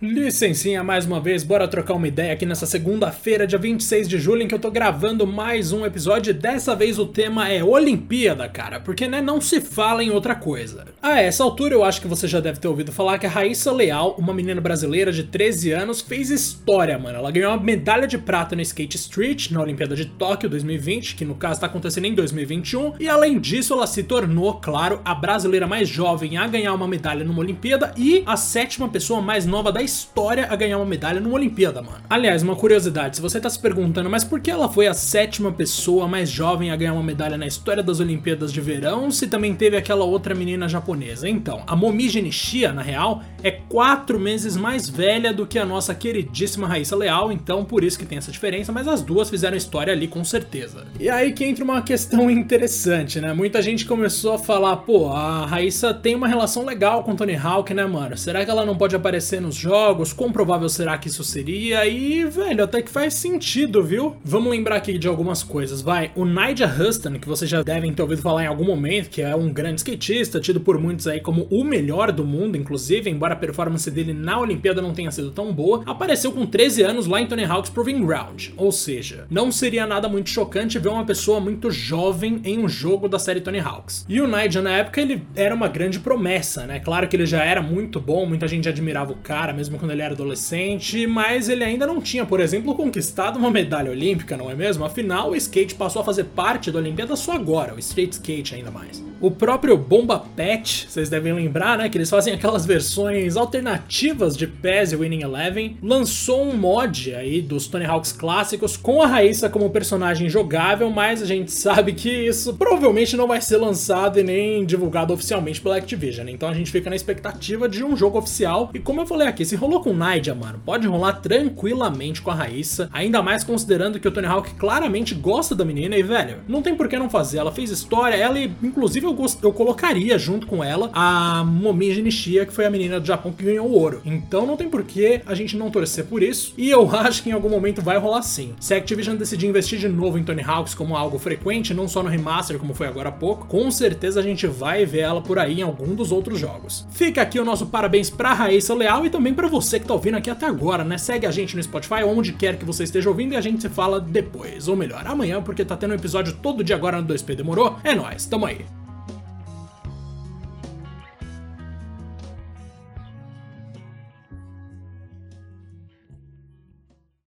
Licencinha mais uma vez, bora trocar uma ideia aqui nessa segunda-feira, dia 26 de julho, em que eu tô gravando mais um episódio dessa vez o tema é Olimpíada, cara, porque né, não se fala em outra coisa. A essa altura eu acho que você já deve ter ouvido falar que a Raíssa Leal, uma menina brasileira de 13 anos, fez história, mano. Ela ganhou uma medalha de prata no Skate Street, na Olimpíada de Tóquio 2020, que no caso tá acontecendo em 2021, e além disso ela se tornou, claro, a brasileira mais jovem a ganhar uma medalha numa Olimpíada e a sétima pessoa mais nova da história a ganhar uma medalha numa Olimpíada, mano. Aliás, uma curiosidade, se você tá se perguntando, mas por que ela foi a sétima pessoa mais jovem a ganhar uma medalha na história das Olimpíadas de Verão, se também teve aquela outra menina japonesa? Então, a Momiji Nishia, na real, é quatro meses mais velha do que a nossa queridíssima Raíssa Leal, então por isso que tem essa diferença, mas as duas fizeram história ali com certeza. E aí que entra uma questão interessante, né? Muita gente começou a falar, pô, a Raíssa tem uma relação legal com Tony Hawk, né, mano? Será que ela não pode aparecer nos jogos? Jogos, quão provável será que isso seria? E, velho, até que faz sentido, viu? Vamos lembrar aqui de algumas coisas, vai. O Nigel Huston, que vocês já devem ter ouvido falar em algum momento, que é um grande skatista, tido por muitos aí como o melhor do mundo, inclusive, embora a performance dele na Olimpíada não tenha sido tão boa, apareceu com 13 anos lá em Tony Hawk's Proving Ground. Ou seja, não seria nada muito chocante ver uma pessoa muito jovem em um jogo da série Tony Hawk's. E o Nigel, na época, ele era uma grande promessa, né? Claro que ele já era muito bom, muita gente admirava o cara, mesmo mesmo quando ele era adolescente, mas ele ainda não tinha, por exemplo, conquistado uma medalha olímpica, não é mesmo? Afinal, o skate passou a fazer parte da Olimpíada só agora, o street skate ainda mais. O próprio Bomba Pet, vocês devem lembrar, né, que eles fazem aquelas versões alternativas de PES e Winning Eleven, lançou um mod aí dos Tony Hawks clássicos com a Raíssa como personagem jogável, mas a gente sabe que isso provavelmente não vai ser lançado e nem divulgado oficialmente pela Activision, então a gente fica na expectativa de um jogo oficial, e como eu falei aqui, se rolou com Nadia, mano, pode rolar tranquilamente com a Raíssa, ainda mais considerando que o Tony Hawk claramente gosta da menina e, velho, não tem por que não fazer, ela fez história, ela inclusive eu, gost... eu colocaria junto com ela a Momiji Nishia, que foi a menina do Japão que ganhou o ouro. Então não tem por que a gente não torcer por isso, e eu acho que em algum momento vai rolar sim. Se a Activision decidir investir de novo em Tony Hawks como algo frequente, não só no remaster como foi agora há pouco, com certeza a gente vai ver ela por aí em algum dos outros jogos. Fica aqui o nosso parabéns pra Raíssa Leal e também para você que tá ouvindo aqui até agora, né? Segue a gente no Spotify, onde quer que você esteja ouvindo, e a gente se fala depois, ou melhor, amanhã, porque tá tendo um episódio todo dia agora no 2P, demorou? É nóis, tamo aí.